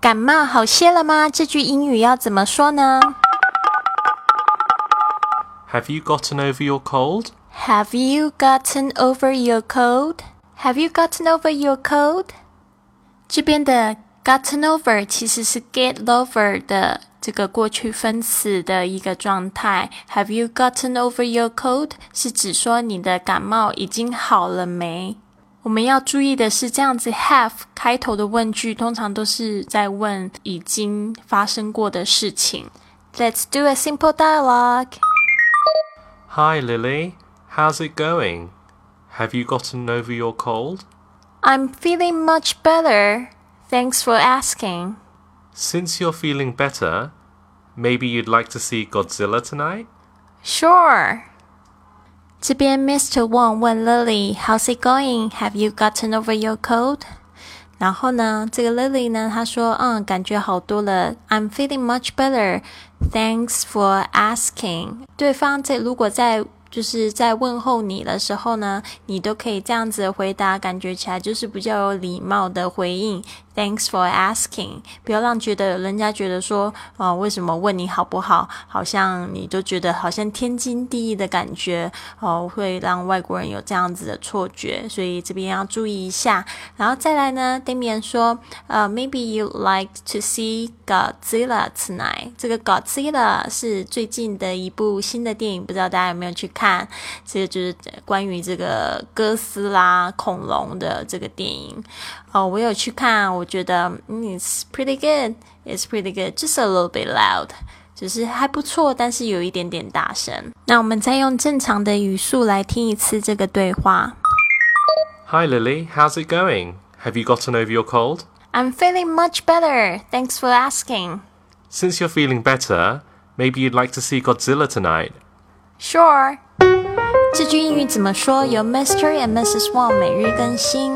感冒好些了吗？这句英语要怎么说呢？Have you gotten over your cold? Have you gotten over your cold? Have you gotten over your cold? 这边的 gotten over 其实是 get over 的这个过去分词的一个状态。Have you gotten over your cold 是指说你的感冒已经好了没？我们要注意的是，这样子 have 开头的问句通常都是在问已经发生过的事情。Let's do a simple dialogue. Hi Lily, how's it going? Have you gotten over your cold? I'm feeling much better. Thanks for asking. Since you're feeling better, maybe you'd like to see Godzilla tonight? Sure. 这边 Mr. Wang 问 Lily，How's it going? Have you gotten over your cold? 然后呢，这个 Lily 呢，她说，嗯，感觉好多了。I'm feeling much better. Thanks for asking. 对方在如果在 就是在问候你的时候呢，你都可以这样子回答，感觉起来就是比较有礼貌的回应。Thanks for asking，不要让觉得人家觉得说，啊，为什么问你好不好？好像你都觉得好像天经地义的感觉，哦，会让外国人有这样子的错觉，所以这边要注意一下。然后再来呢，Damian 说，呃，Maybe you like to see Godzilla tonight。这个 Godzilla 是最近的一部新的电影，不知道大家有没有去看？这个就是关于这个哥斯拉恐龙的这个电影。哦，我有去看，我觉得嗯，it's pretty good，it's pretty good，just a little bit loud，就是还不错，但是有一点点大声。那我们再用正常的语速来听一次这个对话。Hi Lily, how's it going? Have you gotten over your cold? I'm feeling much better. Thanks for asking. Since you're feeling better, maybe you'd like to see Godzilla tonight. Sure. 这句英语怎么说？由 Mr. and Mrs. Wang 每日更新。